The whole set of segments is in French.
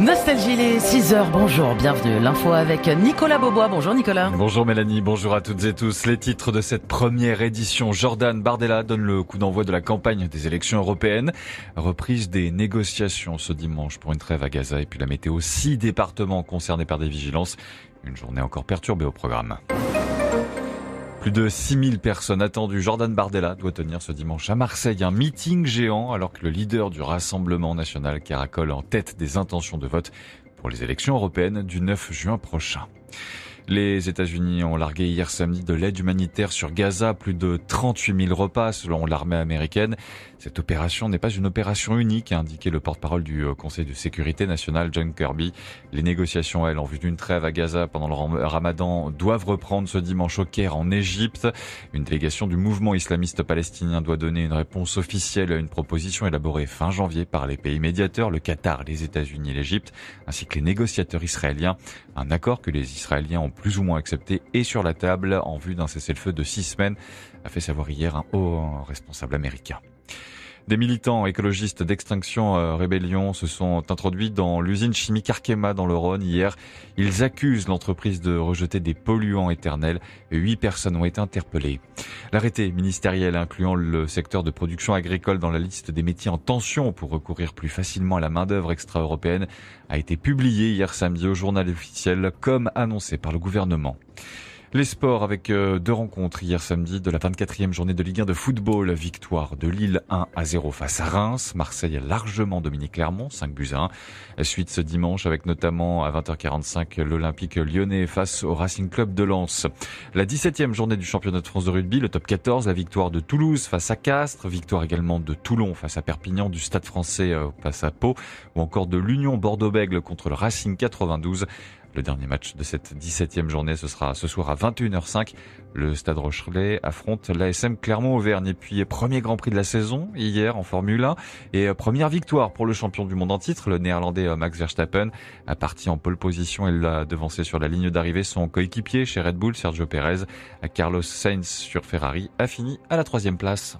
Nostalgie, les 6 heures. Bonjour, bienvenue. L'info avec Nicolas Beaubois. Bonjour Nicolas. Bonjour Mélanie, bonjour à toutes et tous. Les titres de cette première édition. Jordan Bardella donne le coup d'envoi de la campagne des élections européennes. Reprise des négociations ce dimanche pour une trêve à Gaza et puis la météo. Six départements concernés par des vigilances. Une journée encore perturbée au programme. Plus de 6000 personnes attendues. Jordan Bardella doit tenir ce dimanche à Marseille un meeting géant alors que le leader du Rassemblement national caracole en tête des intentions de vote pour les élections européennes du 9 juin prochain. Les États-Unis ont largué hier samedi de l'aide humanitaire sur Gaza, plus de 38 000 repas selon l'armée américaine. Cette opération n'est pas une opération unique, a indiqué le porte-parole du euh, Conseil de sécurité nationale, John Kirby. Les négociations, elles, en vue d'une trêve à Gaza pendant le ramadan, doivent reprendre ce dimanche au Caire en Égypte. Une délégation du mouvement islamiste palestinien doit donner une réponse officielle à une proposition élaborée fin janvier par les pays médiateurs, le Qatar, les États-Unis et l'Égypte, ainsi que les négociateurs israéliens. Un accord que les Israéliens ont plus ou moins accepté est sur la table en vue d'un cessez-le-feu de six semaines, a fait savoir hier un haut responsable américain. Des militants écologistes d'extinction euh, rébellion se sont introduits dans l'usine chimique Arkema dans le Rhône hier. Ils accusent l'entreprise de rejeter des polluants éternels. Huit personnes ont été interpellées. L'arrêté ministériel incluant le secteur de production agricole dans la liste des métiers en tension pour recourir plus facilement à la main-d'œuvre extra-européenne a été publié hier samedi au journal officiel comme annoncé par le gouvernement. Les sports avec euh, deux rencontres hier samedi de la 24e journée de Ligue 1 de football. Victoire de Lille 1 à 0 face à Reims. Marseille a largement dominé Clermont 5 buts à 1. Suite ce dimanche avec notamment à 20h45 l'Olympique lyonnais face au Racing Club de Lens. La 17e journée du championnat de France de rugby, le top 14, la victoire de Toulouse face à Castres. Victoire également de Toulon face à Perpignan, du Stade français euh, face à Pau ou encore de l'Union Bordeaux-Bègle contre le Racing 92. Le dernier match de cette 17e journée, ce sera ce soir à 21h05. Le Stade Rochelet affronte l'ASM Clermont-Auvergne. Et puis, premier Grand Prix de la saison, hier en Formule 1. Et euh, première victoire pour le champion du monde en titre, le néerlandais euh, Max Verstappen. A parti en pole position, il l'a devancé sur la ligne d'arrivée son coéquipier chez Red Bull, Sergio Perez. Carlos Sainz sur Ferrari a fini à la troisième place.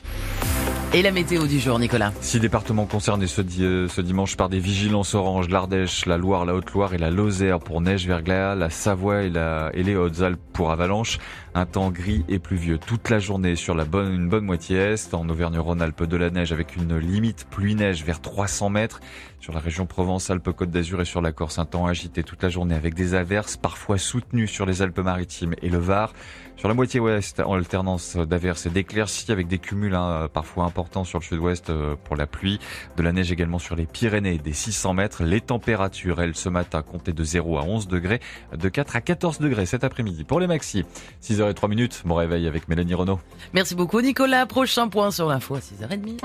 Et la météo du jour, Nicolas Six départements concernés ce, euh, ce dimanche par des vigilances oranges, l'Ardèche, la Loire, la Haute-Loire et la Lozère pour neige, verglas, la Savoie et, la, et les Hautes-Alpes pour avalanche. Un temps gris et pluvieux toute la journée sur la bonne, une bonne moitié est. En Auvergne-Rhône-Alpes de la neige avec une limite pluie-neige vers 300 mètres. Sur la région Provence-Alpes-Côte d'Azur et sur la Corse, un temps agité toute la journée avec des averses parfois soutenues sur les Alpes-Maritimes et le Var. Sur la moitié ouest, en alternance d'averses et d'éclaircies avec des cumuls hein, parfois importants sur le sud-ouest euh, pour la pluie. De la neige également sur les Pyrénées, des 600 mètres. Les températures, elles, ce matin, comptaient de 0 à 11 degrés, de 4 à 14 degrés cet après-midi. Pour les maxi, 6h03 minutes, mon réveil avec Mélanie Renault. Merci beaucoup Nicolas. Prochain point sur l'info à 6h30.